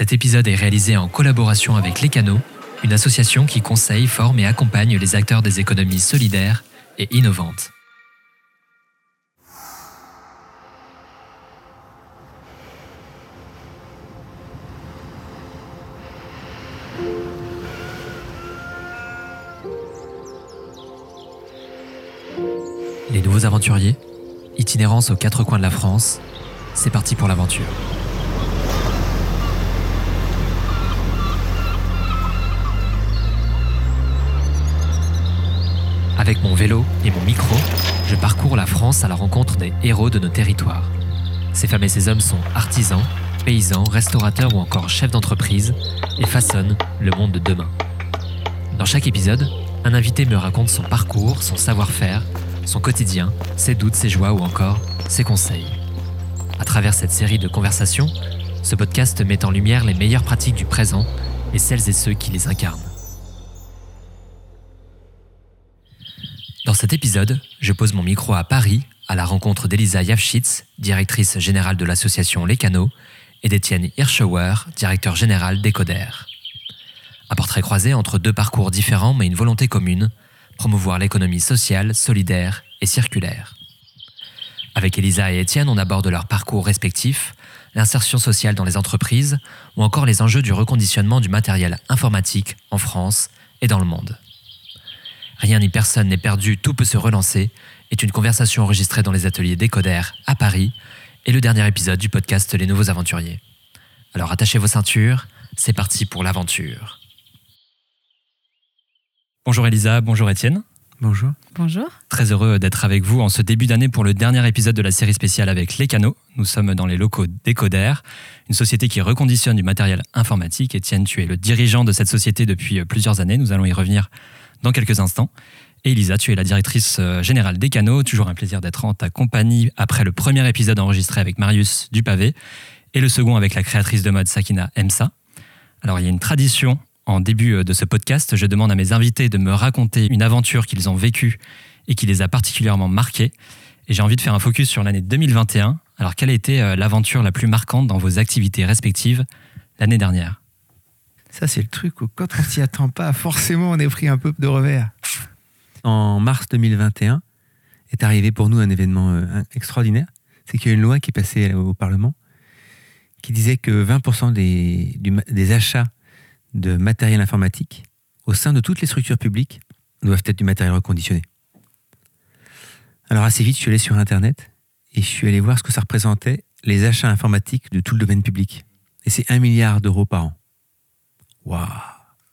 Cet épisode est réalisé en collaboration avec Les Canaux, une association qui conseille, forme et accompagne les acteurs des économies solidaires et innovantes. Les nouveaux aventuriers, itinérance aux quatre coins de la France, c'est parti pour l'aventure. Avec mon vélo et mon micro, je parcours la France à la rencontre des héros de nos territoires. Ces femmes et ces hommes sont artisans, paysans, restaurateurs ou encore chefs d'entreprise et façonnent le monde de demain. Dans chaque épisode, un invité me raconte son parcours, son savoir-faire, son quotidien, ses doutes, ses joies ou encore ses conseils. À travers cette série de conversations, ce podcast met en lumière les meilleures pratiques du présent et celles et ceux qui les incarnent. Dans cet épisode, je pose mon micro à Paris à la rencontre d'Elisa Yavchitz, directrice générale de l'association Les Canaux, et d'Étienne Hirschauer, directeur général d'Ecoder. Un portrait croisé entre deux parcours différents mais une volonté commune, promouvoir l'économie sociale, solidaire et circulaire. Avec Elisa et Étienne, on aborde leur parcours respectif, l'insertion sociale dans les entreprises ou encore les enjeux du reconditionnement du matériel informatique en France et dans le monde. Rien ni personne n'est perdu, tout peut se relancer est une conversation enregistrée dans les ateliers Décoder à Paris et le dernier épisode du podcast Les Nouveaux Aventuriers. Alors attachez vos ceintures, c'est parti pour l'aventure. Bonjour Elisa, bonjour Étienne. Bonjour. Bonjour. Très heureux d'être avec vous en ce début d'année pour le dernier épisode de la série spéciale avec Les Canaux. Nous sommes dans les locaux Décoder, une société qui reconditionne du matériel informatique. Étienne, tu es le dirigeant de cette société depuis plusieurs années. Nous allons y revenir dans quelques instants. Et Elisa, tu es la directrice euh, générale des canaux. Toujours un plaisir d'être en ta compagnie après le premier épisode enregistré avec Marius Dupavé et le second avec la créatrice de mode Sakina Emsa. Alors, il y a une tradition en début euh, de ce podcast. Je demande à mes invités de me raconter une aventure qu'ils ont vécue et qui les a particulièrement marqués. Et j'ai envie de faire un focus sur l'année 2021. Alors, quelle a été euh, l'aventure la plus marquante dans vos activités respectives l'année dernière? Ça, c'est le truc où quand on s'y attend pas, forcément, on est pris un peu de revers. En mars 2021 est arrivé pour nous un événement euh, extraordinaire. C'est qu'il y a une loi qui est passée au Parlement qui disait que 20% des, des achats de matériel informatique au sein de toutes les structures publiques doivent être du matériel reconditionné. Alors assez vite, je suis allé sur Internet et je suis allé voir ce que ça représentait les achats informatiques de tout le domaine public. Et c'est 1 milliard d'euros par an. Waouh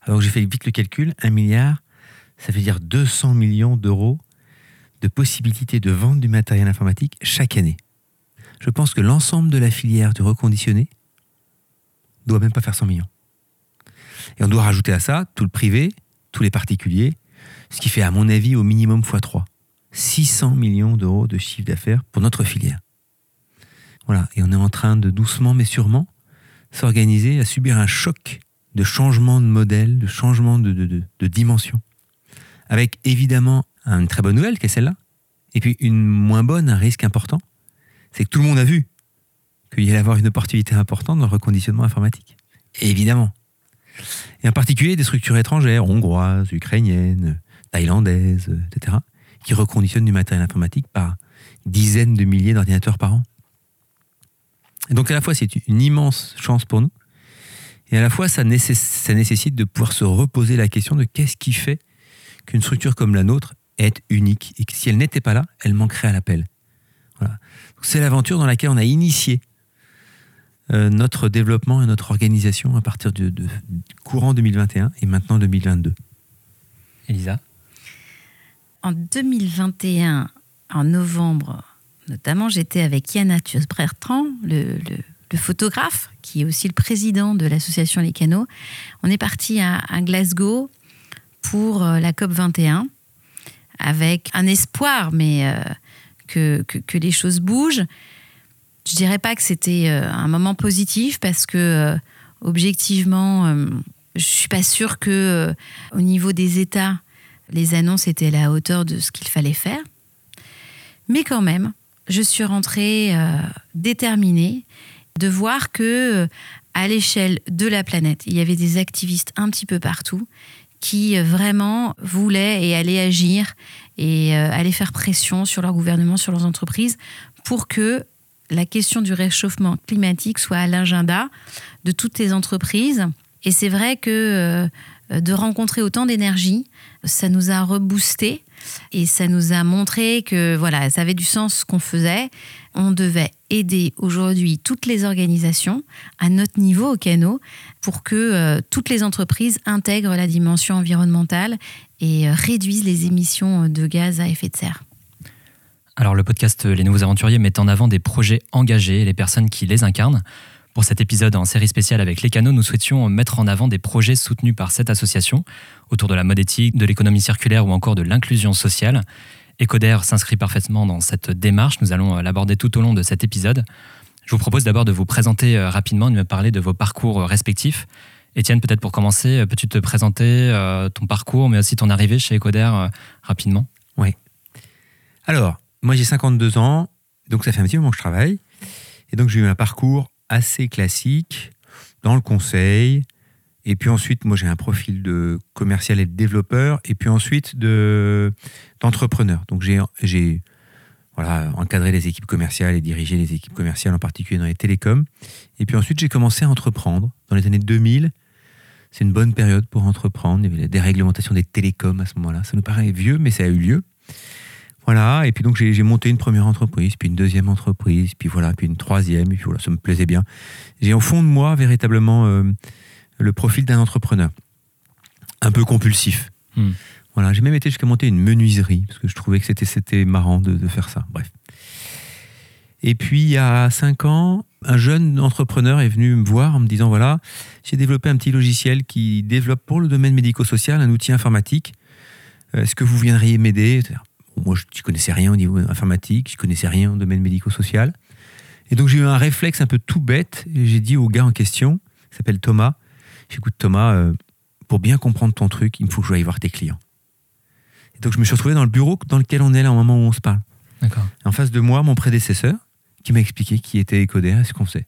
Alors j'ai fait vite le calcul, 1 milliard, ça veut dire 200 millions d'euros de possibilités de vente du matériel informatique chaque année. Je pense que l'ensemble de la filière du reconditionné doit même pas faire 100 millions. Et on doit rajouter à ça tout le privé, tous les particuliers, ce qui fait à mon avis au minimum x3. 600 millions d'euros de chiffre d'affaires pour notre filière. Voilà, et on est en train de doucement mais sûrement s'organiser à subir un choc de changement de modèle, de changement de, dimension. Avec évidemment une très bonne nouvelle qui est celle-là, et puis une moins bonne, un risque important, c'est que tout le monde a vu qu'il y allait avoir une opportunité importante dans le reconditionnement informatique. Évidemment. Et en particulier des structures étrangères, hongroises, ukrainiennes, thaïlandaises, etc., qui reconditionnent du matériel informatique par dizaines de milliers d'ordinateurs par an. Donc à la fois c'est une immense chance pour nous, et à la fois ça, nécess- ça nécessite de pouvoir se reposer la question de qu'est-ce qui fait qu'une structure comme la nôtre est unique, et que si elle n'était pas là, elle manquerait à l'appel. Voilà. C'est l'aventure dans laquelle on a initié euh, notre développement et notre organisation à partir de, courant 2021 et maintenant 2022. Elisa? En 2021, en novembre, notamment, j'étais avec Yann Athius Bertrand, le, le- le photographe, qui est aussi le président de l'association Les Canaux. On est parti à, Glasgow pour euh, la COP 21 avec un espoir, mais euh, que, que- les choses bougent. Je dirais pas que c'était euh, un moment positif parce que objectivement, euh, je suis pas sûre que au niveau des États, les annonces étaient à la hauteur de ce qu'il fallait faire. Mais quand même, je suis rentrée déterminée de voir que euh, à l'échelle de la planète. Il y avait des activistes un petit peu partout qui euh, vraiment voulaient et allaient agir et euh, allaient faire pression sur leur gouvernement, sur leurs entreprises, pour que la question du réchauffement climatique soit à l'agenda de toutes les entreprises. Et c'est vrai que de rencontrer autant d'énergie, ça nous a reboosté et ça nous a montré que voilà, ça avait du sens ce qu'on faisait. On devait aider aujourd'hui toutes les organisations à notre niveau au canot pour que euh, toutes les entreprises intègrent la dimension environnementale et euh, réduisent les émissions de gaz à effet de serre. Alors le podcast Les Nouveaux Aventuriers met en avant des projets engagés et les personnes qui les incarnent. Pour cet épisode en série spéciale avec les canaux, nous souhaitions mettre en avant des projets soutenus par cette association autour de la mode éthique, de l'économie circulaire ou encore de l'inclusion sociale. Ecoder s'inscrit parfaitement dans cette démarche. Nous allons l'aborder tout au long de cet épisode. Je vous propose d'abord de vous présenter euh, rapidement, de me parler de vos parcours respectifs. Étienne, peut-être pour commencer, euh, peux-tu te présenter euh, ton parcours, mais aussi ton arrivée chez Ecoder rapidement? Oui. Alors, moi j'ai 52 ans, donc ça fait un petit moment que je travaille. Et donc j'ai eu un parcours assez classique dans le conseil. Et puis ensuite, moi j'ai un profil de commercial et de développeur. Et puis ensuite de, d'entrepreneur. Donc j'ai, j'ai voilà, encadré les équipes commerciales et dirigé les équipes commerciales, en particulier dans les télécoms. Et puis ensuite, j'ai commencé à entreprendre dans les années 2000. C'est une bonne période pour entreprendre. Il y avait la déréglementation des télécoms à ce moment-là. Ça nous paraît vieux, mais ça a eu lieu. Voilà, et puis donc j'ai monté une première entreprise, puis une deuxième entreprise, puis voilà, puis une troisième, et puis voilà, ça me plaisait bien. J'ai au fond de moi véritablement euh, le profil d'un entrepreneur, un peu compulsif. Hmm. Voilà, j'ai même été jusqu'à monter une menuiserie, parce que je trouvais que c'était marrant de, de, faire ça. Bref. Et puis il y a cinq ans, un jeune entrepreneur est venu me voir en me disant voilà, j'ai développé un petit logiciel qui développe pour le domaine médico-social un outil informatique. Euh, est-ce que vous viendriez m'aider moi, je ne connaissais rien au niveau informatique, je ne connaissais rien au domaine médico-social. Et donc, j'ai eu un réflexe un peu tout bête. J'ai dit au gars en question, qui s'appelle Thomas, j'écoute Thomas, euh, pour bien comprendre ton truc, il me faut que je aille voir tes clients. Et donc, je me suis retrouvé dans le bureau dans lequel on est là au moment où on se parle. D'accord. En face de moi, mon prédécesseur, qui m'a expliqué qui était Ecoder et ce qu'on faisait.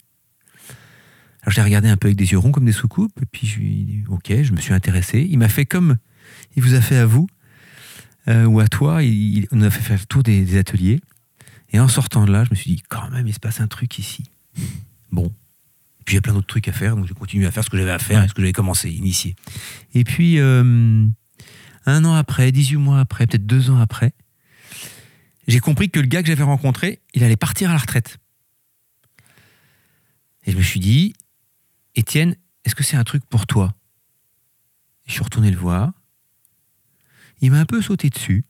Alors, je l'ai regardé un peu avec des yeux ronds comme des soucoupes, et puis je lui ai dit, OK, je me suis intéressé. Il m'a fait comme il vous a fait à vous. Euh, ou à toi, il, on a fait faire le tour des, ateliers. Et en sortant de là, je me suis dit, quand même, il se passe un truc ici. Bon. Puis j'ai plein d'autres trucs à faire, donc j'ai continué à faire ce que j'avais à faire, ce que j'avais commencé, initié. Et puis, euh, un an après, 18 mois après, peut-être deux ans après, j'ai compris que le gars que j'avais rencontré, il allait partir à la retraite. Et je me suis dit, Étienne, est-ce que c'est un truc pour toi? Je suis retourné le voir il m'a un peu sauté dessus.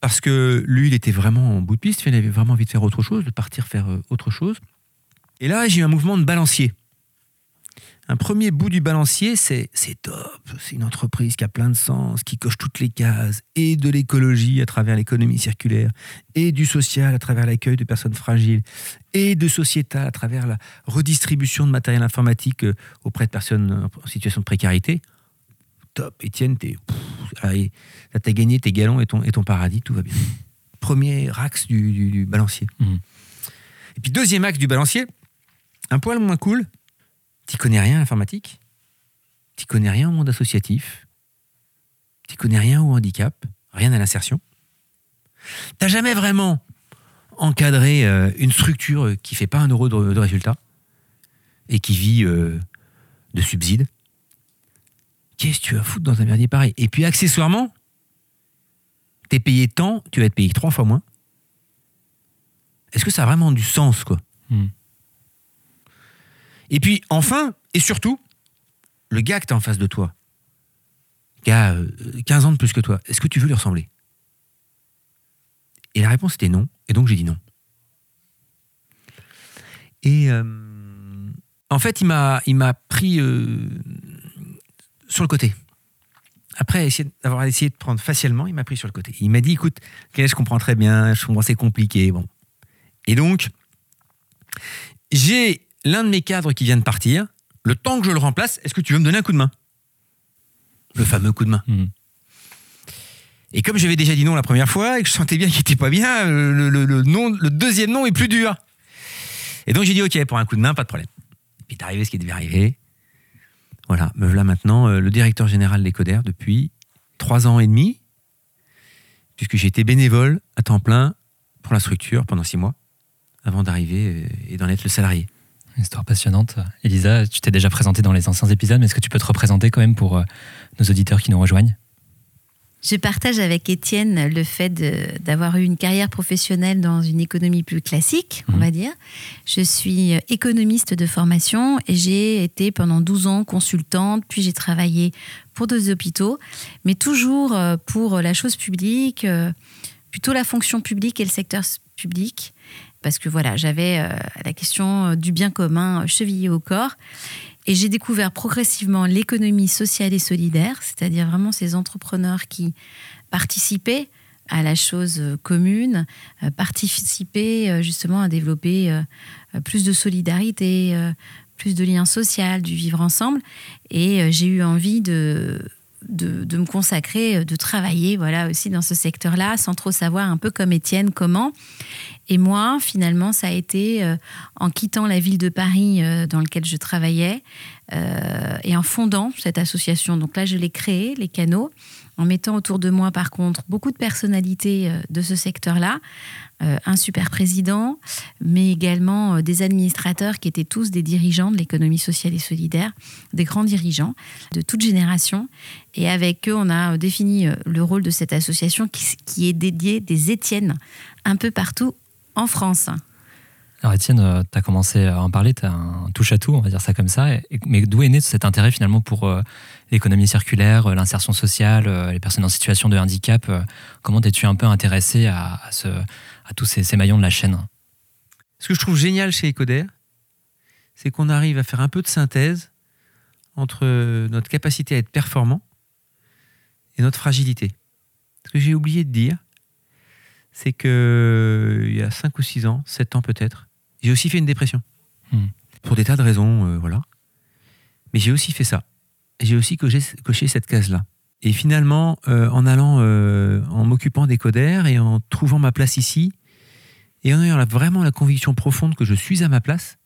Parce que lui, il était vraiment en bout de piste, il avait vraiment envie de faire autre chose, de partir faire euh, autre chose. Et là, j'ai eu un mouvement de balancier. Un premier bout du balancier, c'est top. C'est une entreprise qui a plein de sens, qui coche toutes les cases, et de l'écologie à travers l'économie circulaire, et du social à travers l'accueil de personnes fragiles, et de sociétal à travers la redistribution de matériel informatique euh, auprès de personnes en situation de précarité top, Étienne, t'es, t'as gagné tes galons et ton, et ton paradis, tout va bien. Premier axe du, balancier. Mhm. Et puis deuxième axe du balancier, un poil moins cool, tu connais rien à l'informatique, tu connais rien au monde associatif, tu connais rien au handicap, rien à l'insertion. T'as jamais vraiment encadré euh, une structure qui fait pas un euro de, résultat et qui vit euh, de subsides qu'est-ce que tu vas foutre dans un merdier pareil? Et puis accessoirement, tu es payé tant, tu vas être payé trois fois moins. Est-ce que ça a vraiment du sens, quoi? Hmm. Et puis enfin, et surtout, le gars que tu en face de toi, qui a 15 euh, ans de plus que toi, est-ce que tu veux lui ressembler? Et la réponse était non, et donc j'ai dit non. Et euh, en fait, il m'a, il m'a pris euh, sur le côté. Après avoir essayé de prendre facilement, il m'a pris sur le côté. Il m'a dit, écoute, je comprends très bien, je comprends c'est compliqué. Bon. Et donc, j'ai l'un de mes cadres qui vient de partir. Le temps que je le remplace, est-ce que tu veux me donner un coup de main? Le fameux coup de main. Mhm. Et comme j'avais déjà dit non la première fois et que je sentais bien qu'il n'était pas bien, le, nom, le deuxième nom est plus dur. Et donc j'ai dit ok, pour un coup de main, pas de problème. Et puis est arrivé ce qui devait arriver. Voilà, me voilà maintenant euh, le directeur général des Coder depuis trois ans et demi, puisque j'ai été bénévole à temps plein pour la structure pendant six mois, avant d'arriver euh, et d'en être le salarié. Histoire passionnante. Elisa, tu t'es déjà présentée dans les anciens épisodes, mais est-ce que tu peux te représenter quand même pour euh, nos auditeurs qui nous rejoignent? Je partage avec Étienne le fait d'avoir eu une carrière professionnelle dans une économie plus classique, on Mhm. va dire. Je suis euh, économiste de formation et j'ai été pendant 12 ans consultante, puis j'ai travaillé pour deux hôpitaux, mais toujours euh, pour la chose publique, euh, plutôt la fonction publique et le secteur public. Parce que voilà, j'avais la question du bien commun chevillée au corps. Et j'ai découvert progressivement l'économie sociale et solidaire, c'est-à-dire vraiment ces entrepreneurs qui participaient à la chose euh, commune, euh, participaient euh, justement à développer plus de solidarité, plus de liens sociaux, du vivre ensemble. Et j'ai eu envie de, de, me consacrer, euh, de travailler voilà, aussi dans ce secteur-là, sans trop savoir, un peu comme Étienne, comment. Et moi, finalement, ça a été euh, en quittant la ville de Paris euh, dans laquelle je travaillais et en fondant cette association. Donc là, je l'ai créée, les canaux, en mettant autour de moi, par contre, beaucoup de personnalités de ce secteur-là. Euh, un super président, mais également euh, des administrateurs qui étaient tous des dirigeants de l'économie sociale et solidaire, des grands dirigeants de toute génération. Et avec eux, on a euh, défini le rôle de cette association qui, est dédiée des Étiennes un peu partout en France. Alors Étienne, tu as commencé à en parler, tu as un touche-à-tout, on va dire ça comme ça. Mais d'où est né cet intérêt finalement pour l'économie circulaire, l'insertion sociale, les personnes en situation de handicap Comment t'es-tu un peu intéressé à, à ce- à tous ces, ces maillons de la chaîne Ce que je trouve génial chez Ecoder, c'est qu'on arrive à faire un peu de synthèse entre notre capacité à être performant et notre fragilité. Ce que j'ai oublié de dire, c'est que il y a 5 ou 6 ans, 7 ans peut-être, j'ai aussi fait une dépression. Hmm. Pour des tas de raisons, euh, voilà. Mais j'ai aussi fait ça. J'ai aussi coché, coché cette case-là. Et finalement, euh, en allant, euh, en m'occupant des codères et en trouvant ma place ici, et en ayant vraiment la conviction profonde que je suis à ma place,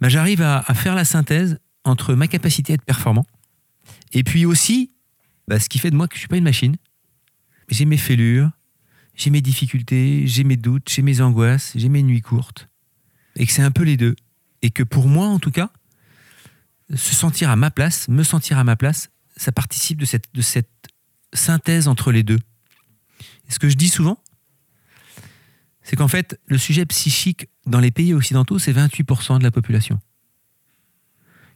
bah, j'arrive à, faire la synthèse entre ma capacité à être performant et puis aussi bah, ce qui fait de moi que je suis pas une machine. J'ai mes fêlures, j'ai mes difficultés, j'ai mes doutes, j'ai mes angoisses, j'ai mes nuits courtes. Et que c'est un peu les deux. Et que pour moi, en tout cas, se sentir à ma place, me sentir à ma place, ça participe de cette, de cette synthèse entre les deux. Et ce que je dis souvent, c'est qu'en fait, le sujet psychique dans les pays occidentaux, c'est 28% de la population.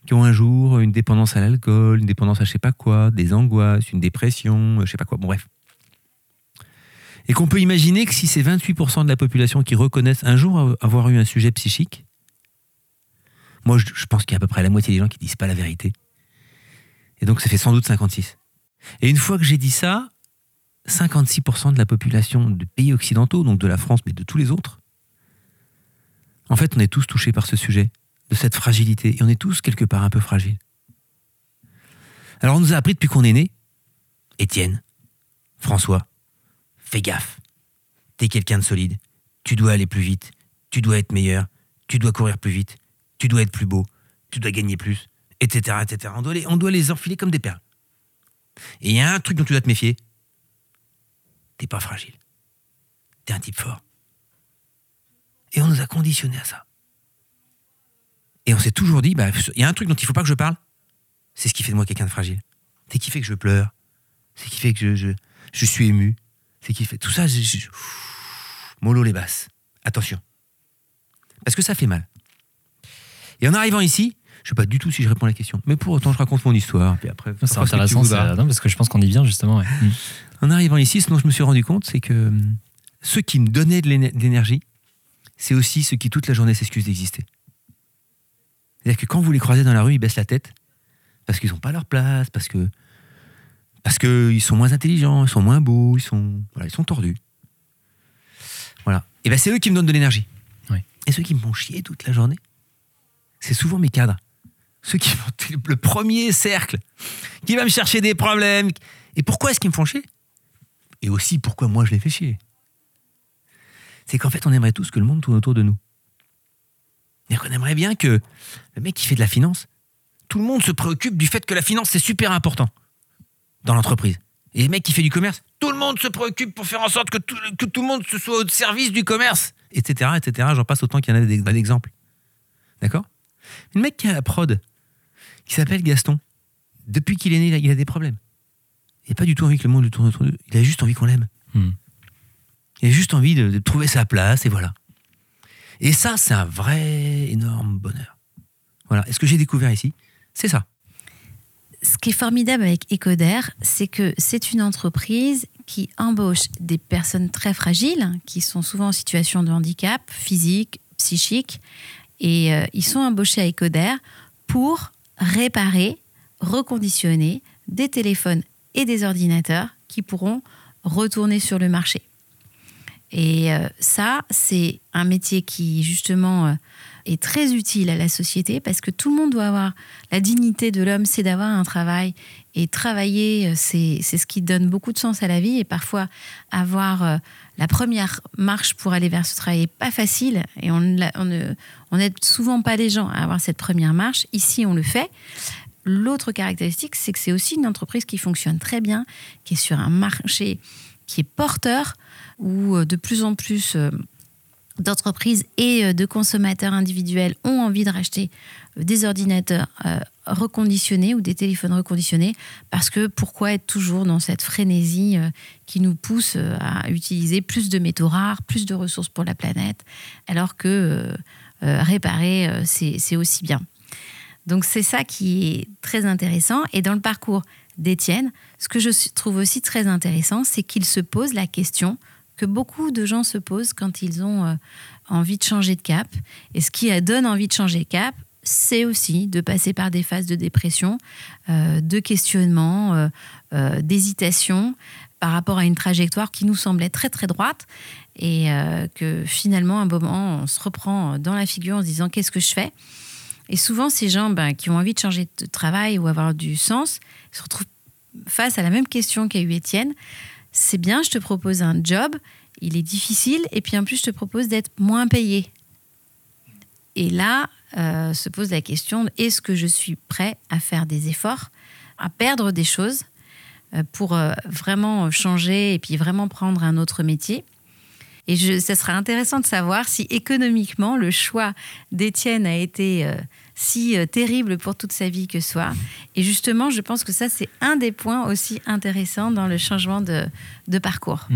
Qui ont un jour une dépendance à l'alcool, une dépendance à je sais pas quoi, des angoisses, une dépression, je sais pas quoi, bon bref. Et qu'on peut imaginer que si c'est 28% de la population qui reconnaissent un jour avoir eu un sujet psychique, moi je, je pense qu'il y a à peu près la moitié des gens qui disent pas la vérité. Et donc ça fait sans doute 56. Et une fois que j'ai dit ça, 56% de la population de pays occidentaux, donc de la France, mais de tous les autres, en fait, on est tous touchés par ce sujet, de cette fragilité, et on est tous quelque part un peu fragiles. Alors on nous a appris depuis qu'on est né, Étienne, François, fais gaffe, t'es quelqu'un de solide, tu dois aller plus vite, tu dois être meilleur, tu dois courir plus vite, tu dois être plus beau, tu dois gagner plus, etc. etc. On, doit les, on doit les enfiler comme des perles. Et il y a un truc dont tu dois te méfier, t'es pas fragile. T'es un type fort. Et on nous a conditionnés à ça. Et on s'est toujours dit, bah, il y a un truc dont il faut pas que je parle, c'est ce qui fait de moi quelqu'un de fragile. C'est ce qui fait que je pleure, c'est ce qui fait que je, je, je suis ému, c'est ce qui fait tout ça. Je, je- mollo les basses. Attention. Parce que ça fait mal. Et en arrivant ici, je sais pas du tout si je réponds à la question, mais pour autant je raconte mon histoire. Puis après, C'est ce que intéressant, c'est- non, parce que je pense qu'on y vient justement. ouais. En arrivant ici, ce dont je me suis rendu compte, c'est que hum, ceux qui me donnaient de l'éne- de l'énergie, c'est aussi ceux qui toute la journée s'excusent d'exister. C'est-à-dire que quand vous les croisez dans la rue, ils baissent la tête parce qu'ils n'ont pas leur place, parce que parce qu'ils sont moins intelligents, ils sont moins beaux, ils sont voilà, ils sont tordus. Voilà. Et ben c'est eux qui me donnent de l'énergie. Oui. Et ceux qui me font chier toute la journée, c'est souvent mes cadres. Ceux qui font le premier cercle, qui va me chercher des problèmes. Et pourquoi est-ce qu'ils me font chier? Et aussi pourquoi moi je les fais chier? C'est qu'en fait, on aimerait tous que le monde tourne autour de nous. C'est-à-dire qu'on aimerait bien que le mec qui fait de la finance tout le monde se préoccupe du fait que la finance, c'est super important dans l'entreprise. Et le mec qui fait du commerce, tout le monde se préoccupe pour faire en sorte que tout, le monde se soit au service du commerce, etc. etc. J'en passe autant qu'il y en a d'exemples. D'accord? Le mec qui a la prod, qui s'appelle Gaston, depuis qu'il est né, il a, il a des problèmes. Il n'a pas du tout envie que le monde lui tourne autour de lui. Il a juste envie qu'on l'aime. Hmm. Il a juste envie de, de trouver sa place, et voilà. Et ça, c'est un vrai énorme bonheur. Voilà. Et ce que j'ai découvert ici, c'est ça. Ce qui est formidable avec Ecoder, c'est que c'est une entreprise qui embauche des personnes très fragiles, qui sont souvent en situation de handicap physique, psychique, et euh, ils sont embauchés à Ecoder pour réparer, reconditionner des téléphones et des ordinateurs qui pourront retourner sur le marché. Et euh, ça, c'est un métier qui, justement, euh, est très utile à la société parce que tout le monde doit avoir la dignité de l'homme, c'est d'avoir un travail. Et travailler, euh, c'est ce qui donne beaucoup de sens à la vie. Et parfois, avoir euh, la première marche pour aller vers ce travail n'est pas facile. Et on la- on on n'aide souvent pas les gens à avoir cette première marche. Ici, on le fait. L'autre caractéristique, c'est que c'est aussi une entreprise qui fonctionne très bien, qui est sur un marché qui est porteur, où euh, de plus en plus d'entreprises et euh, de consommateurs individuels ont envie de racheter euh, des ordinateurs euh, reconditionnés ou des téléphones reconditionnés, parce que pourquoi être toujours dans cette frénésie qui nous pousse à utiliser plus de métaux rares, plus de ressources pour la planète, alors que réparer, c'est aussi bien. Donc c'est ça qui est très intéressant. Et dans le parcours d'Étienne, ce que je trouve aussi très intéressant, c'est qu'il se pose la question que beaucoup de gens se posent quand ils ont euh, envie de changer de cap. Et ce qui donne envie de changer de cap, c'est aussi de passer par des phases de dépression, euh, de questionnement, euh, d'hésitation par rapport à une trajectoire qui nous semblait très très droite et que finalement à un moment on se reprend dans la figure en se disant qu'est-ce que je fais? Et souvent, ces gens ben, qui ont envie de changer de travail ou avoir du sens se retrouvent face à la même question qu'a eu Étienne. C'est bien, je te propose un job, il est difficile, et puis en plus, je te propose d'être moins payé. Et là, euh, se pose la question, est-ce que je suis prêt à faire des efforts, à perdre des choses euh, pour euh, vraiment changer et puis vraiment prendre un autre métier? Et je, ça sera intéressant de savoir si économiquement le choix d'Étienne a été si euh, terrible pour toute sa vie que soit. Et justement, je pense que ça, c'est un des points aussi intéressants dans le changement de, parcours.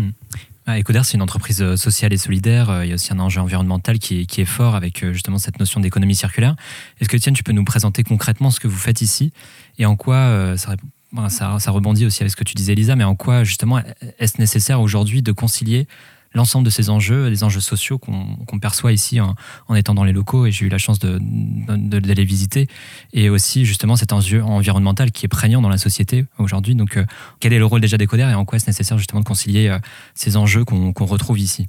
Ecoder, c'est une entreprise euh, sociale et solidaire. Euh, Il y a aussi un enjeu environnemental qui est, fort avec justement cette notion d'économie circulaire. Est-ce que Étienne, tu peux nous présenter concrètement ce que vous faites ici et en quoi ça, ça, ça rebondit aussi avec ce que tu disais, Elisa, mais en quoi justement est-ce nécessaire aujourd'hui de concilier l'ensemble de ces enjeux, les enjeux sociaux qu'on perçoit ici en, en étant dans les locaux, et j'ai eu la chance de- visiter, et aussi justement cet enjeu environnemental qui est prégnant dans la société aujourd'hui. Donc, euh, quel est le rôle déjà d'Ecoder et en quoi est-ce nécessaire justement de concilier euh, ces enjeux qu'on retrouve ici?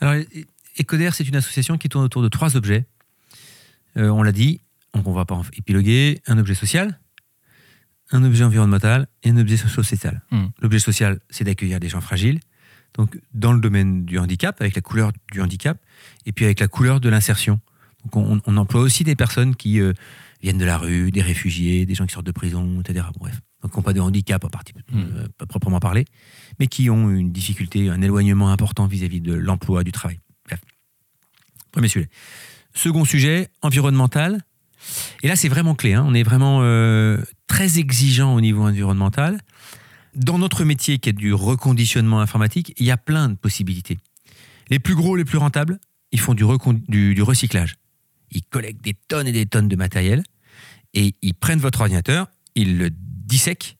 Alors, Ecoder, c'est une association qui tourne autour de trois objets. Euh, on l'a dit, donc on ne va pas épiloguer. Un objet social, un objet environnemental et un objet sociétal. Mm. L'objet social, c'est d'accueillir des gens fragiles, donc dans le domaine du handicap, avec la couleur du handicap, et puis avec la couleur de l'insertion. Donc on, on emploie aussi des personnes qui euh, viennent de la rue, des réfugiés, des gens qui sortent de prison, etc. Bref, donc qui n'ont pas de handicap à partir, euh, pas proprement parler, mais qui ont une difficulté, un éloignement important vis-à-vis de l'emploi, du travail. Bref. Premier sujet. Second sujet, environnemental. Et là, c'est vraiment clé. hein. On est vraiment euh, très exigeant au niveau environnemental. Dans notre métier qui est du reconditionnement informatique, il y a plein de possibilités. Les plus gros, les plus rentables, ils font du, recyclage. Ils collectent des tonnes et des tonnes de matériel et ils prennent votre ordinateur, ils le dissèquent,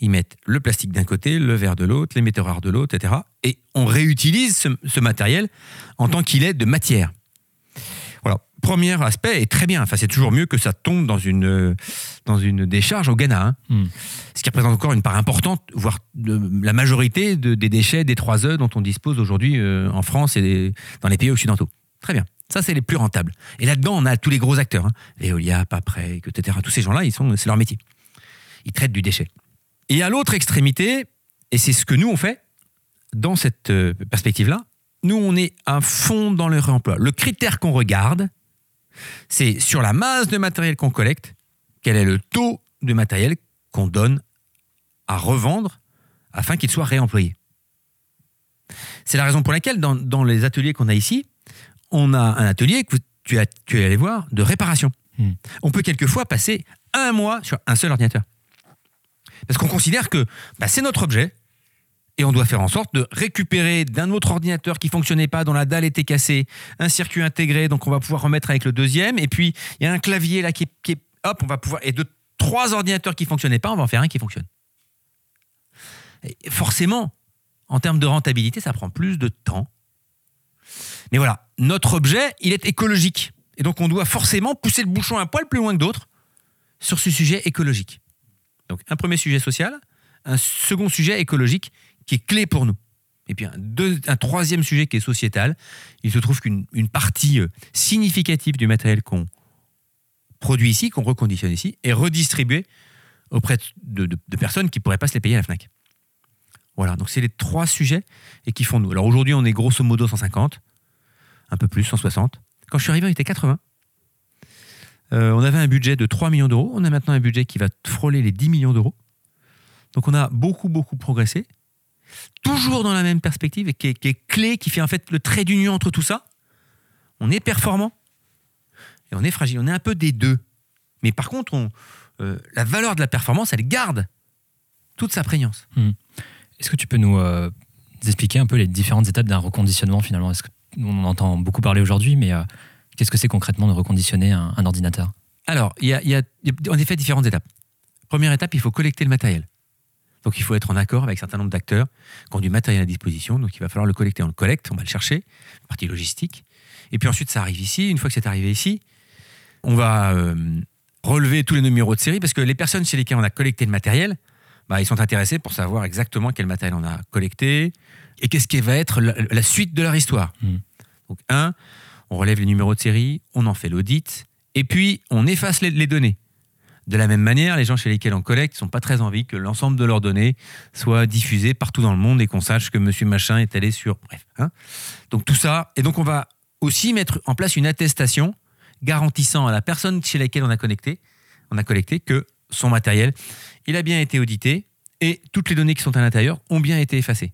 ils mettent le plastique d'un côté, le verre de l'autre, les métaux de l'autre, etc. Et on réutilise ce, ce matériel en tant qu'il est de matière. Premier aspect est très bien. Enfin, c'est toujours mieux que ça tombe dans une, euh, dans une décharge au Ghana. hein. Mm. Ce qui représente encore une part importante, voire de- la majorité de- des déchets des 3 E dont on dispose aujourd'hui euh, en France et des- dans les pays occidentaux. Très bien. Ça, c'est les plus rentables. Et là-dedans, on a tous les gros acteurs. Hein. Veolia, Paprec, etc. Tous ces gens-là, c'est leur métier. Ils traitent du déchet. Et à l'autre extrémité, et c'est ce que nous, on fait, dans cette euh, perspective-là, nous, on est à fond dans le réemploi. Le critère qu'on regarde, c'est sur la masse de matériel qu'on collecte, quel est le taux de matériel qu'on donne à revendre afin qu'il soit réemployé. C'est la raison pour laquelle, dans, les ateliers qu'on a ici, on a un atelier que tu, as, tu es allé voir de réparation. Hmm. On peut quelquefois passer un mois sur un seul ordinateur. Parce qu'on considère que bah, c'est notre objet, et on doit faire en sorte de récupérer d'un autre ordinateur qui fonctionnait pas, dont la dalle était cassée, un circuit intégré, donc on va pouvoir remettre avec le deuxième. Et puis il y a un clavier là qui est, hop, on va pouvoir et de trois ordinateurs qui fonctionnaient pas, on va en faire un qui fonctionne. forcément, en termes de rentabilité, ça prend plus de temps. Mais voilà, notre objet, il est écologique. Et donc on doit forcément pousser le bouchon un poil plus loin que d'autres sur ce sujet écologique. Donc un premier sujet social, un second sujet écologique qui est clé pour nous. Et puis un, troisième sujet qui est sociétal. Il se trouve qu'une partie euh, significative du matériel qu'on produit ici, qu'on reconditionne ici, est redistribuée auprès de, personnes qui ne pourraient pas se les payer à la FNAC. Voilà, donc c'est les trois sujets et qui font nous. Alors aujourd'hui, on est grosso modo 150, un peu plus, 160. Quand je suis arrivé, on était 80. Euh, on avait un budget de 3 millions d'euros. On a maintenant un budget qui va frôler les 10 millions d'euros. Donc on a beaucoup, beaucoup progressé toujours dans la même perspective et qui est, clé, qui fait en fait le trait d'union entre tout ça. On est performant et on est fragile. On est un peu des deux. Mais par contre, on, euh, la valeur de la performance, elle garde toute sa prégnance. Hmm. Est-ce que tu peux nous euh, expliquer un peu les différentes étapes d'un reconditionnement finalement? Est-ce On en entend beaucoup parler aujourd'hui, mais euh, qu'est-ce que c'est concrètement de reconditionner un, ordinateur? Alors, il y, y a en effet différentes étapes. Première étape, il faut collecter le matériel. Donc il faut être en accord avec un certain nombre d'acteurs qui ont du matériel à disposition. Donc il va falloir le collecter. On le collecte, on va le chercher, partie logistique. Et puis ensuite, ça arrive ici. Une fois que c'est arrivé ici, on va euh, relever tous les numéros de série parce que les personnes chez lesquelles on a collecté le matériel, bah, ils sont intéressés pour savoir exactement quel matériel on a collecté et qu'est-ce qui va être la, suite de leur histoire. Hmm. Donc, un, on relève les numéros de série, on en fait l'audit, et puis on efface les données. De la même manière, les gens chez lesquels on collecte sont pas très envie que l'ensemble de leurs données soit diffusé partout dans le monde et qu'on sache que monsieur machin est allé sur... Bref. Hein. donc tout ça, et donc on va aussi mettre en place une attestation garantissant à la personne chez laquelle on a on a collecté que son matériel, il a bien été audité et toutes les données qui sont à l'intérieur ont bien été effacées.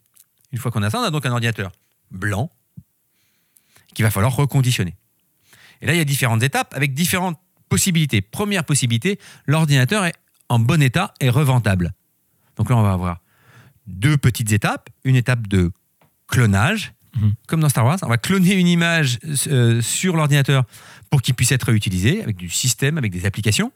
Une fois qu'on a ça, on a donc un ordinateur blanc qu'il va falloir reconditionner. Et là, il y a différentes étapes avec différentes possibilité. Première possibilité, l'ordinateur est en bon état et revendable. Donc là, on va avoir deux petites étapes. Une étape de clonage, mhm. comme dans Star Wars. On va cloner une image euh, sur l'ordinateur pour qu'il puisse être utilisé avec du système, avec des applications.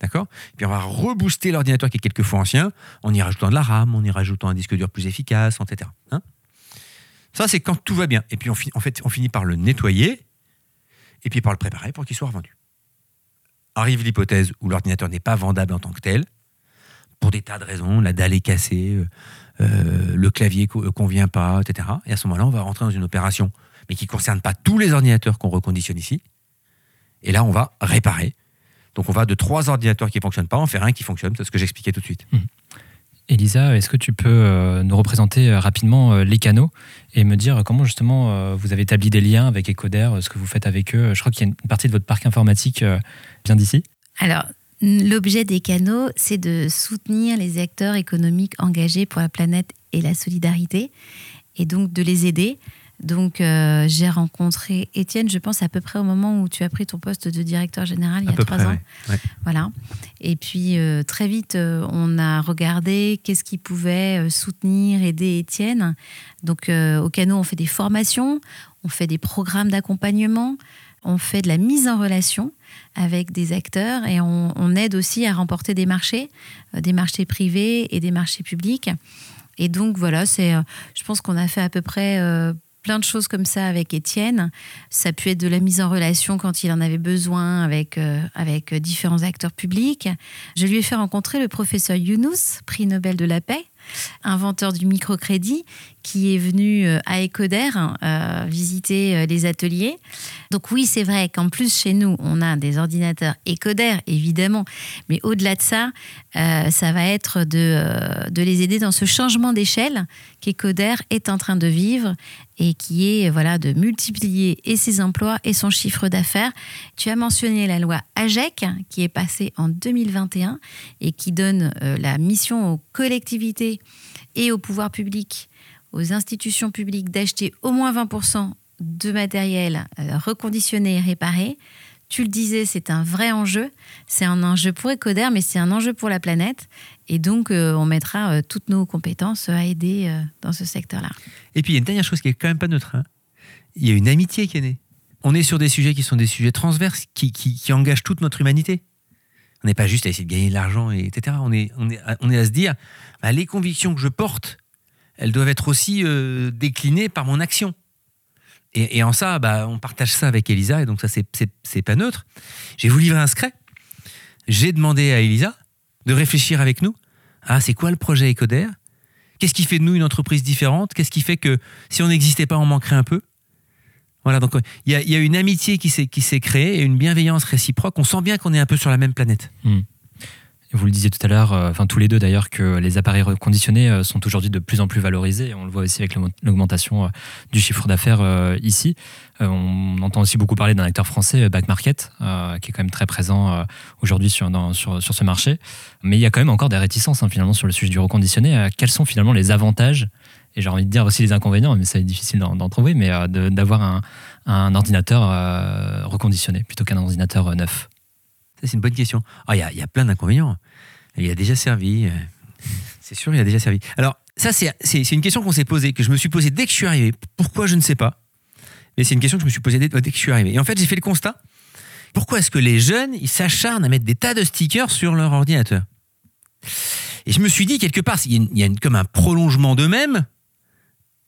D'accord? Puis on va rebooster l'ordinateur qui est quelquefois ancien en y rajoutant de la RAM, en y rajoutant un disque dur plus efficace, etc. Hein Ça, c'est quand tout va bien. Et puis, on, en fait, on finit par le nettoyer et puis par le préparer pour qu'il soit revendu arrive l'hypothèse où l'ordinateur n'est pas vendable en tant que tel, pour des tas de raisons, la dalle est cassée, euh, euh, le clavier ne euh, convient pas, etc. Et à ce moment-là, on va rentrer dans une opération, mais qui ne concerne pas tous les ordinateurs qu'on reconditionne ici. Et là, on va réparer. Donc on va de trois ordinateurs qui ne fonctionnent pas en faire un qui fonctionne, c'est ce que j'expliquais tout de suite. Mmh. Elisa, est-ce que tu peux nous représenter rapidement les canaux et me dire comment justement vous avez établi des liens avec Ecoder, ce que vous faites avec eux? Je crois qu'il y a une partie de votre parc informatique bien d'ici? Alors, l'objet des canaux, c'est de soutenir les acteurs économiques engagés pour la planète et la solidarité et donc de les aider donc, euh, j'ai rencontré Étienne, je pense, à peu près au moment où tu as pris ton poste de directeur général, il y a trois ans. Voilà. Et puis, euh, très vite, euh, on a regardé qu'est-ce qui pouvait soutenir, aider Étienne. Donc, au Cano, on fait des formations, on fait des programmes d'accompagnement, on fait de la mise en relation avec des acteurs et on, aide aussi à remporter des marchés, des marchés privés et des marchés publics. Et donc, voilà, c'est, je pense qu'on a fait à peu près plein de choses comme ça avec Étienne. Ça a pu être de la mise en relation quand il en avait besoin avec, euh, avec différents acteurs publics. Je lui ai fait rencontrer le professeur Younous, prix Nobel de la paix, inventeur du microcrédit, qui est venu euh, à Ecoder euh, visiter euh, les ateliers. Donc oui, c'est vrai qu'en plus chez nous, on a des ordinateurs Ecoder, évidemment, mais au-delà de ça, ça va être de, les aider dans ce changement d'échelle qu'Ecoder est en train de vivre et qui est voilà de multiplier et ses emplois et son chiffre d'affaires. Tu as mentionné la loi AGEC qui est passée en 2021 et qui donne la mission aux collectivités et au pouvoir public aux institutions publiques d'acheter au moins 20% de matériel euh, reconditionné et réparé. Tu le disais, c'est un vrai enjeu. C'est un enjeu pour Ecoder, mais c'est un enjeu pour la planète. Et donc, euh, on mettra euh, toutes nos compétences à aider dans ce secteur-là. Et puis, il y a une dernière chose qui est quand même pas neutre. Hein. Il y a une amitié qui est née. On est sur des sujets qui sont des sujets transverses, qui, qui, engagent toute notre humanité. On n'est pas juste à essayer de gagner de l'argent, etc. On est, on, est, on est à se dire, bah, les convictions que je porte, elles doivent être aussi euh, déclinées par mon action. Et, en ça, bah, on partage ça avec Elisa, et donc ça, c'est pas neutre. J'ai vous livrer un secret. J'ai demandé à Elisa de réfléchir avec nous à c'est quoi le projet Ecoder Qu'est-ce qui fait de nous une entreprise différente? Qu'est-ce qui fait que si on n'existait pas, on manquerait un peu? Voilà, donc il y, a une amitié qui s'est créée et une bienveillance réciproque. On sent bien qu'on est un peu sur la même planète. Hmm. Vous le disiez tout à l'heure, euh, enfin tous les deux d'ailleurs, que les appareils reconditionnés euh, sont aujourd'hui de plus en plus valorisés. On le voit aussi avec l'augmentation euh, du chiffre d'affaires ici. On entend aussi beaucoup parler d'un acteur français, Back Market, qui est quand même très présent aujourd'hui sur, sur, sur, ce marché. Mais il y a quand même encore des réticences hein, finalement sur le sujet du reconditionné. Quels sont finalement les avantages et j'ai envie de dire aussi les inconvénients, mais ça est difficile d'en trouver, mais d'avoir un, un, ordinateur reconditionné plutôt qu'un ordinateur neuf? C'est une bonne question. Ah, il y, a, plein d'inconvénients. Il a déjà servi. Euh, c'est sûr, il a déjà servi. Alors, ça, c'est une question qu'on s'est posée, que je me suis posée dès que je suis arrivé. Pourquoi je ne sais pas. Mais c'est une question que je me suis posée dès, que je suis arrivé. Et en fait, j'ai fait le constat. Pourquoi est-ce que les jeunes, ils s'acharnent à mettre des tas de stickers sur leur ordinateur? Et je me suis dit, quelque part, il y a, comme un prolongement d'eux-mêmes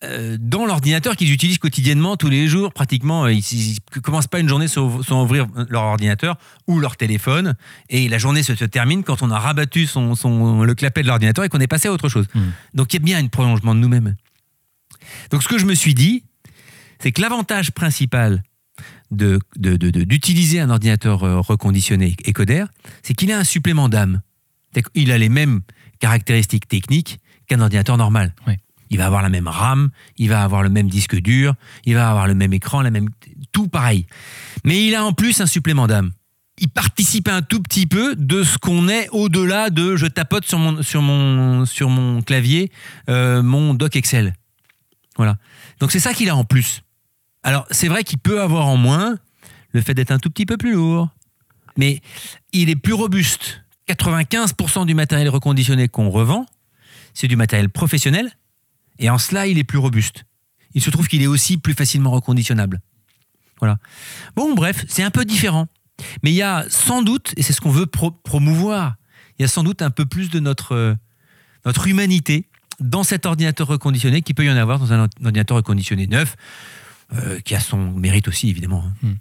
dans l'ordinateur qu'ils utilisent quotidiennement, tous les jours, pratiquement, euh, ils ne commencent pas une journée sans, ouvrir leur ordinateur ou leur téléphone. Et la journée se, termine quand on a rabattu son, le clapet de l'ordinateur et qu'on est passé à autre chose. Mmh. Donc il y a bien un prolongement de nous-mêmes. Donc ce que je me suis dit, c'est que l'avantage principal d'utiliser de, un ordinateur euh, reconditionné et coder, c'est qu'il a un supplément d'âme. Il a les mêmes caractéristiques techniques qu'un ordinateur normal. Oui. Il va avoir la même RAM, il va avoir le même disque dur, il va avoir le même écran, la même tout pareil. Mais il a en plus un supplément d'âme. Il participe un tout petit peu de ce qu'on est au-delà de je tapote sur mon, clavier euh, mon doc Excel. Voilà. Donc c'est ça qu'il a en plus. Alors c'est vrai qu'il peut avoir en moins le fait d'être un tout petit peu plus lourd, mais il est plus robuste. 95% du matériel reconditionné qu'on revend, c'est du matériel professionnel et en cela, il est plus robuste. Il se trouve qu'il est aussi plus facilement reconditionnable. Voilà. Bon, bref, c'est un peu différent. Mais il y a sans doute, et c'est ce qu'on veut promouvoir, il y a sans doute un peu plus de notre, euh, notre humanité dans cet ordinateur reconditionné qu'il peut y en avoir dans un ordinateur reconditionné neuf, euh, qui a son mérite aussi, évidemment. Hein. Hmm.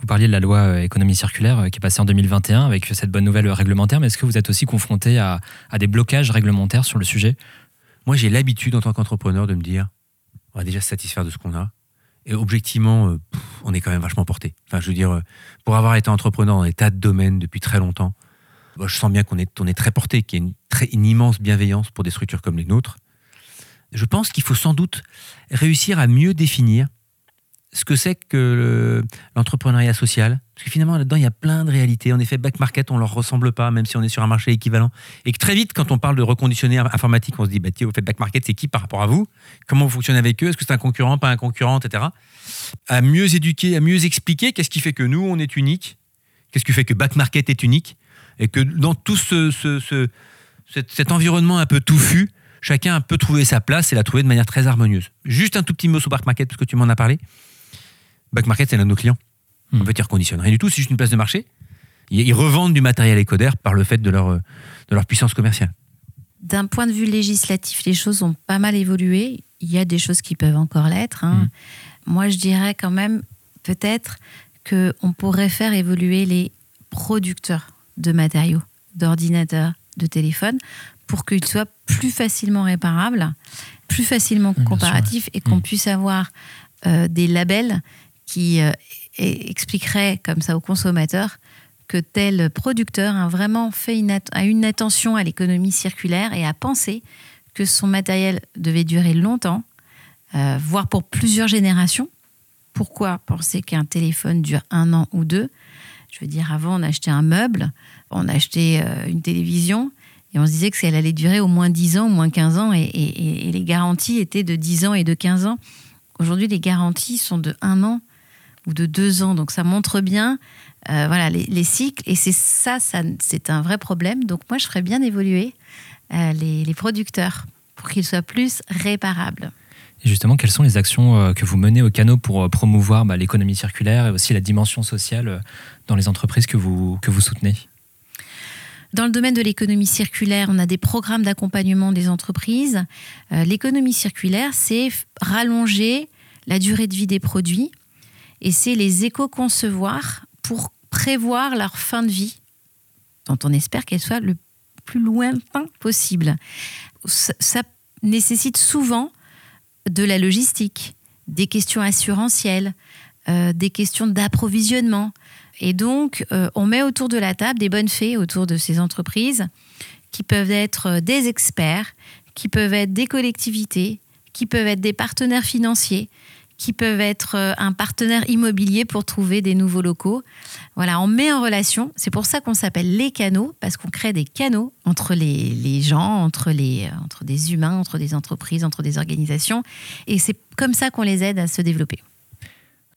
Vous parliez de la loi euh, économie circulaire qui est passée en 2021 avec cette bonne nouvelle réglementaire, mais est-ce que vous êtes aussi confronté à, à des blocages réglementaires sur le sujet? Moi, j'ai l'habitude en tant qu'entrepreneur de me dire, on va déjà se satisfaire de ce qu'on a. Et objectivement, euh, on est quand même vachement porté. Enfin, je veux dire, euh, pour avoir été entrepreneur dans des tas de domaines depuis très longtemps, je sens bien qu'on est, on est très porté, qu'il y a une, très, une immense bienveillance pour des structures comme les nôtres. Je pense qu'il faut sans doute réussir à mieux définir ce que c'est que l'entrepreneuriat social. Parce que finalement, là-dedans, il y a plein de réalités. En effet, back market, on ne leur ressemble pas, même si on est sur un marché équivalent. Et que très vite, quand on parle de reconditionner informatique, on se dit, bah, tiens, au fait, back market, c'est qui par rapport à vous? Comment vous fonctionnez avec eux? Est-ce que c'est un concurrent, pas un concurrent, etc. À mieux éduquer, à mieux expliquer qu'est-ce qui fait que nous, on est unique Qu'est-ce qui fait que back market est unique Et que dans tout ce, ce, cet, environnement un peu touffu, chacun peut trouver sa place et la trouver de manière très harmonieuse. Juste un tout petit mot sur back market, parce que tu m'en as parlé. Back Market, c'est l'un de nos clients. On peut dire conditionne rien du tout, c'est juste une place de marché. Ils revendent du matériel Ecoder par le fait de leur, de leur puissance commerciale. D'un point de vue législatif, les choses ont pas mal évolué. Il y a des choses qui peuvent encore l'être. Hein. Mm. Moi, je dirais quand même peut-être qu'on pourrait faire évoluer les producteurs de matériaux, d'ordinateurs, de téléphone pour qu'il soit plus facilement réparable, plus facilement bien comparatif et qu'on Mm. puisse avoir euh, des labels qui euh, e- expliqueraient comme ça aux consommateurs que tel producteur a vraiment fait une, une attention à l'économie circulaire et a pensé que son matériel devait durer longtemps, euh, voire pour plusieurs générations. Pourquoi penser qu'un téléphone dure un an ou deux? Je veux dire, avant, on achetait un meuble, on achetait euh, une télévision, et on se disait que allait durer au moins 10 ans, au moins 15 ans, et, et- et les garanties étaient de 10 ans et de 15 ans. Aujourd'hui, les garanties sont de 1 an ou de 2 ans, donc ça montre bien euh, voilà, les, les cycles, et c'est ça, ça c'est un vrai problème. Donc moi, je ferais bien évoluer euh, les, les producteurs pour qu'ils soient plus réparables. Et justement, quelles sont les actions euh, que vous menez au canot pour promouvoir bah, l'économie circulaire et aussi la dimension sociale dans les entreprises que vous, que vous soutenez? Dans le domaine de l'économie circulaire, on a des programmes d'accompagnement des entreprises. Euh, l'économie circulaire, c'est rallonger la durée de vie des produits et c'est les éco-concevoir pour prévoir leur fin de vie, dont on espère qu'elle soit le plus lointain possible. Ça, nécessite souvent de la logistique, des questions assurantielles, euh, des questions d'approvisionnement. Et donc, euh, on met autour de la table des bonnes fées autour de ces entreprises qui peuvent être euh, des experts, qui peuvent être des collectivités, qui peuvent être des partenaires financiers, qui peuvent être euh, un partenaire immobilier pour trouver des nouveaux locaux. Voilà, on met en relation. C'est pour ça qu'on s'appelle les canaux, parce qu'on crée des canaux entre les, les gens, entre, les, euh, entre des humains, entre des entreprises, entre des organisations. Et c'est comme ça qu'on les aide à se développer.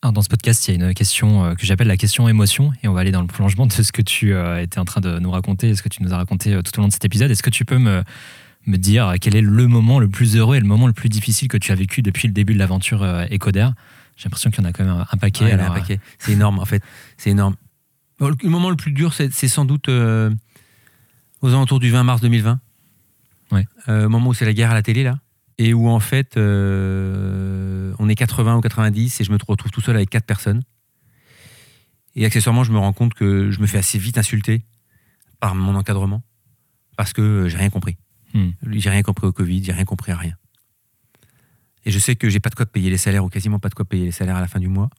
Alors, dans ce podcast, il y a une question euh, que j'appelle la question émotion, et on va aller dans le prolongement de ce que tu étais en train de nous raconter, ce que tu nous as raconté tout au long de cet épisode. Est-ce que tu peux me, me dire quel est le moment le plus heureux et le moment le plus difficile que tu as vécu depuis le début de l'aventure euh, Ecoder J'ai l'impression qu'il y en a quand même un, paquet. Ouais, alors, paquet. C'est énorme, en fait. C'est énorme. Bon, le moment le plus dur, c'est c'est sans doute euh, aux alentours du 20 mars 2020. Ouais. Euh, au moment où c'est la guerre à la télé, là. Et où, en fait, euh, on est 80 ou 90 et je me retrouve tout seul avec quatre personnes. Et accessoirement, je me rends compte que je me fais assez vite insulter par mon encadrement parce que j'ai rien compris. Hmm. J'ai rien compris au Covid, j'ai rien compris à rien. Et je sais que j'ai pas de quoi payer les salaires ou quasiment pas de quoi payer les salaires à la fin du mois.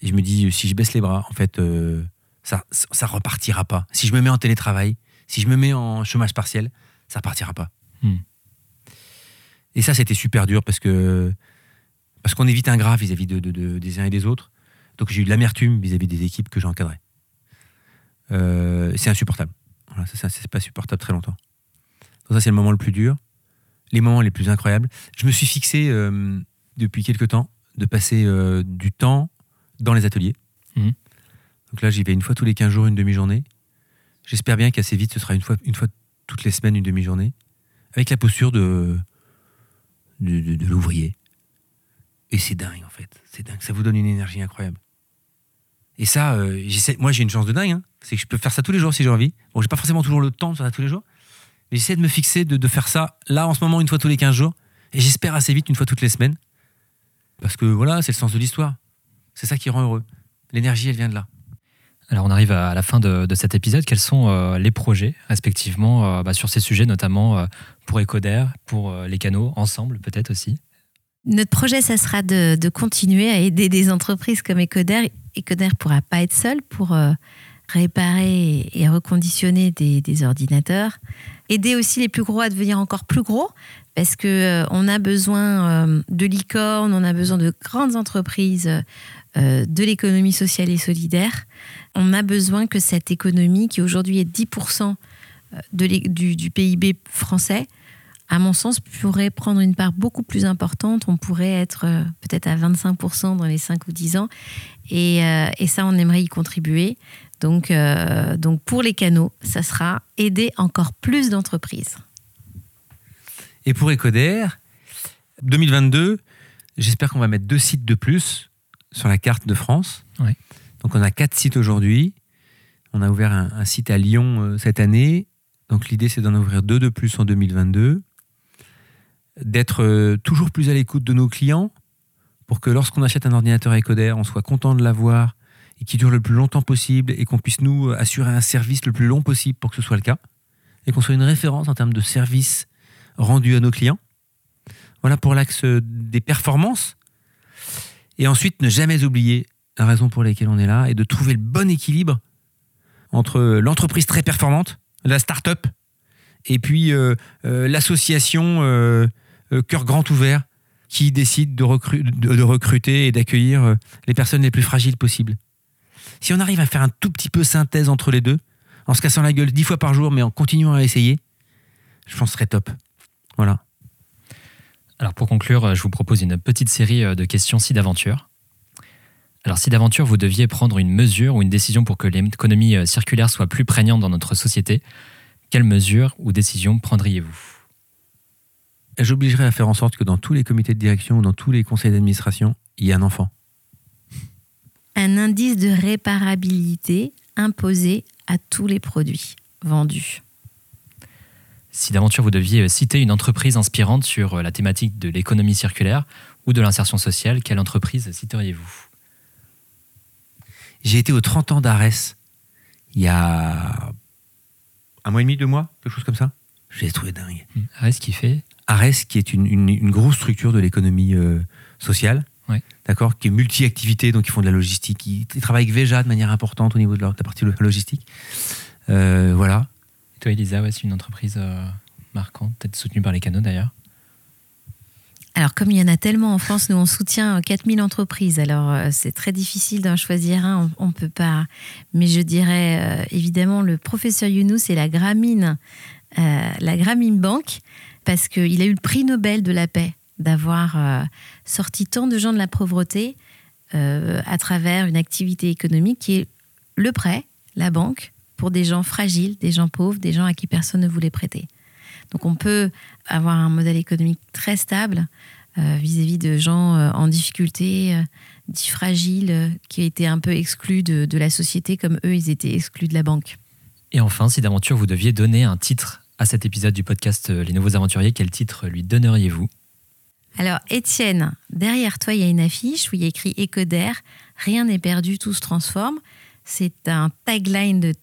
Et je me dis, si je baisse les bras, en fait, euh, ça, ça repartira pas. Si je me mets en télétravail, si je me mets en chômage partiel, ça repartira pas. Hmm. Et ça, c'était super dur parce que parce qu'on évite un grave vis-à-vis de, de- de- des uns et des autres. Donc j'ai eu de l'amertume vis-à-vis des équipes que j'encadrais. Euh, c'est insupportable. Voilà, ça, ça, c'est pas supportable très longtemps. Donc ça, c'est le moment le plus dur. Les moments les plus incroyables. Je me suis fixé euh, depuis quelques temps de passer euh, du temps dans les ateliers. Mhm. Donc là, j'y vais une fois tous les 15 jours, une demi-journée. J'espère bien qu'assez vite, ce sera une fois, une fois toutes les semaines, une demi-journée. Avec la posture de, de, de- de l'ouvrier. Et c'est dingue, en fait. C'est dingue. Ça vous donne une énergie incroyable. Et ça, euh, moi, j'ai une chance de dingue. hein. C'est que je peux faire ça tous les jours si j'ai envie. Bon, j'ai pas forcément toujours le temps de faire ça tous les jours. J'essaie de me fixer, de, de faire ça là, en ce moment, une fois tous les 15 jours. Et j'espère assez vite, une fois toutes les semaines. Parce que voilà, c'est le sens de l'histoire. C'est ça qui rend heureux. L'énergie, elle vient de là. Alors on arrive à la fin de, de cet épisode. Quels sont euh, les projets, respectivement, euh, bah, sur ces sujets, notamment euh, pour Ecoder, pour euh, les canaux, ensemble peut-être aussi? Notre projet, ça sera de, de continuer à aider des entreprises comme Ecoder. Ecoder ne pourra pas être seul pour euh, réparer et, reconditionner des, ordinateurs. Aider aussi les plus gros à devenir encore plus gros, parce que euh, on a besoin euh, de licornes, on a besoin de grandes entreprises euh, de l'économie sociale et solidaire. On a besoin que cette économie, qui aujourd'hui est 10% de du, PIB français, à mon sens, pourrait prendre une part beaucoup plus importante. On pourrait être peut-être à 25% dans les 5 ou 10 ans. Et ça, on aimerait y contribuer. Donc, euh, donc pour les canaux, ça sera aider encore plus d'entreprises. Et pour Ecoder, 2022, j'espère qu'on va mettre deux sites de plus sur la carte de France. Ouais. Donc on a quatre sites aujourd'hui. On a ouvert un, un site à Lyon euh, cette année. Donc l'idée c'est d'en ouvrir deux de plus en 2022. D'être euh, toujours plus à l'écoute de nos clients pour que lorsqu'on achète un ordinateur Ecoder, on soit content de l'avoir et qu'il dure le plus longtemps possible et qu'on puisse nous assurer un service le plus long possible pour que ce soit le cas. et qu'on soit une référence en termes de services rendus à nos clients. Voilà pour l'axe des performances. Et ensuite, ne jamais oublier la raison pour laquelle on est là et de trouver le bon équilibre entre l'entreprise très performante, la start-up, et puis euh, euh, l'association euh, Cœur Grand Ouvert qui décide de, de recruter et d'accueillir les personnes les plus fragiles possibles. Si on arrive à faire un tout petit peu synthèse entre les deux, en se cassant la gueule dix fois par jour, mais en continuant à essayer, je pense que ce serait top. Voilà. Alors pour conclure, je vous propose une petite série de questions si d'aventure. Alors si d'aventure vous deviez prendre une mesure ou une décision pour que l'économie euh, circulaire soit plus prégnante dans notre société, quelle mesure ou décision prendriez-vous? J'obligerais à faire en sorte que dans tous les comités de direction ou dans tous les conseils d'administration, il y ait un enfant. Un indice de réparabilité imposé à tous les produits vendus. Si d'aventure vous deviez euh, citer une entreprise inspirante sur euh, la thématique de l'économie circulaire ou de l'insertion sociale, quelle entreprise citeriez-vous? J'ai été aux 30 ans d'Ares il y a un mois et demi, deux mois, quelque chose comme ça. Je l'ai trouvé dingue. Mmh. Ares qui fait? Ares qui est une, grosse structure de l'économie euh, sociale. D'accord, qui est multi-activité, donc ils font de la logistique. Ils, travaillent avec Veja de manière importante au niveau de, la partie logistique. Euh, voilà. Et toi, Elisa, c'est une entreprise euh, marquante, peut-être soutenue par les canaux d'ailleurs alors, comme il y en a tellement en France, nous, on soutient 4000 entreprises. Alors, euh, c'est très difficile d'en choisir un. On ne peut pas. Mais je dirais, euh, évidemment, le professeur Younous et la Gramine, euh, la Gramine Bank, parce qu'il a eu le prix Nobel de la paix d'avoir sorti tant de gens de la pauvreté à travers une activité économique qui est le prêt, la banque, pour des gens fragiles, des gens pauvres, des gens à qui personne ne voulait prêter. Donc on peut avoir un modèle économique très stable euh, vis-à-vis de gens euh, en difficulté, euh, dits fragiles, qui étaient un peu exclus de, la société comme eux, ils étaient exclus de la banque. Et enfin, si d'aventure vous deviez donner un titre à cet épisode du podcast Les Nouveaux Aventuriers, quel titre lui donneriez-vous? Alors, Étienne, derrière toi, il y a une affiche où il y a écrit Écoder, rien n'est perdu, tout se transforme. C'est un tagline de.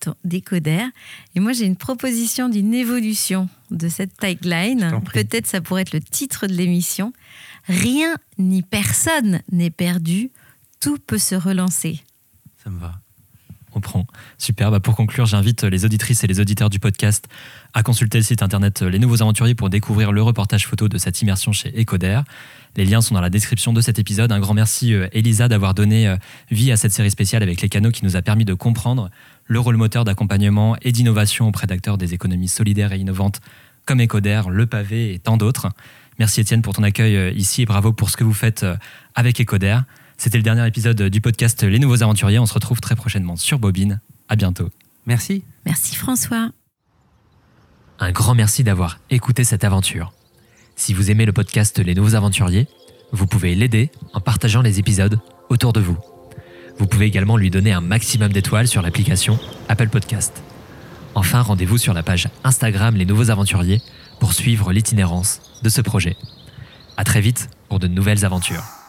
Et moi, j'ai une proposition d'une évolution de cette tagline. Peut-être ça pourrait être le titre de l'émission. Rien ni personne n'est perdu, tout peut se relancer. Ça me va. On prend. Super. Bah, pour conclure, j'invite les auditrices et les auditeurs du podcast à consulter le site internet Les Nouveaux Aventuriers pour découvrir le reportage photo de cette immersion chez Ecoder. Les liens sont dans la description de cet épisode. Un grand merci, euh, Elisa, d'avoir donné euh, vie à cette série spéciale avec les canaux qui nous a permis de comprendre le rôle moteur d'accompagnement et d'innovation auprès d'acteurs des économies solidaires et innovantes comme Ecoder, Le Pavé et tant d'autres. Merci Étienne pour ton accueil euh, ici et bravo pour ce que vous faites avec Ecoder. C'était le dernier épisode du podcast Les Nouveaux Aventuriers. On se retrouve très prochainement sur Bobine. À bientôt. Merci. Merci François. Un grand merci d'avoir écouté cette aventure. Si vous aimez le podcast Les Nouveaux Aventuriers, vous pouvez l'aider en partageant les épisodes autour de vous. Vous pouvez également lui donner un maximum d'étoiles sur l'application Apple Podcast. Enfin, rendez-vous sur la page Instagram Les Nouveaux Aventuriers pour suivre l'itinérance de ce projet. À très vite pour de nouvelles aventures.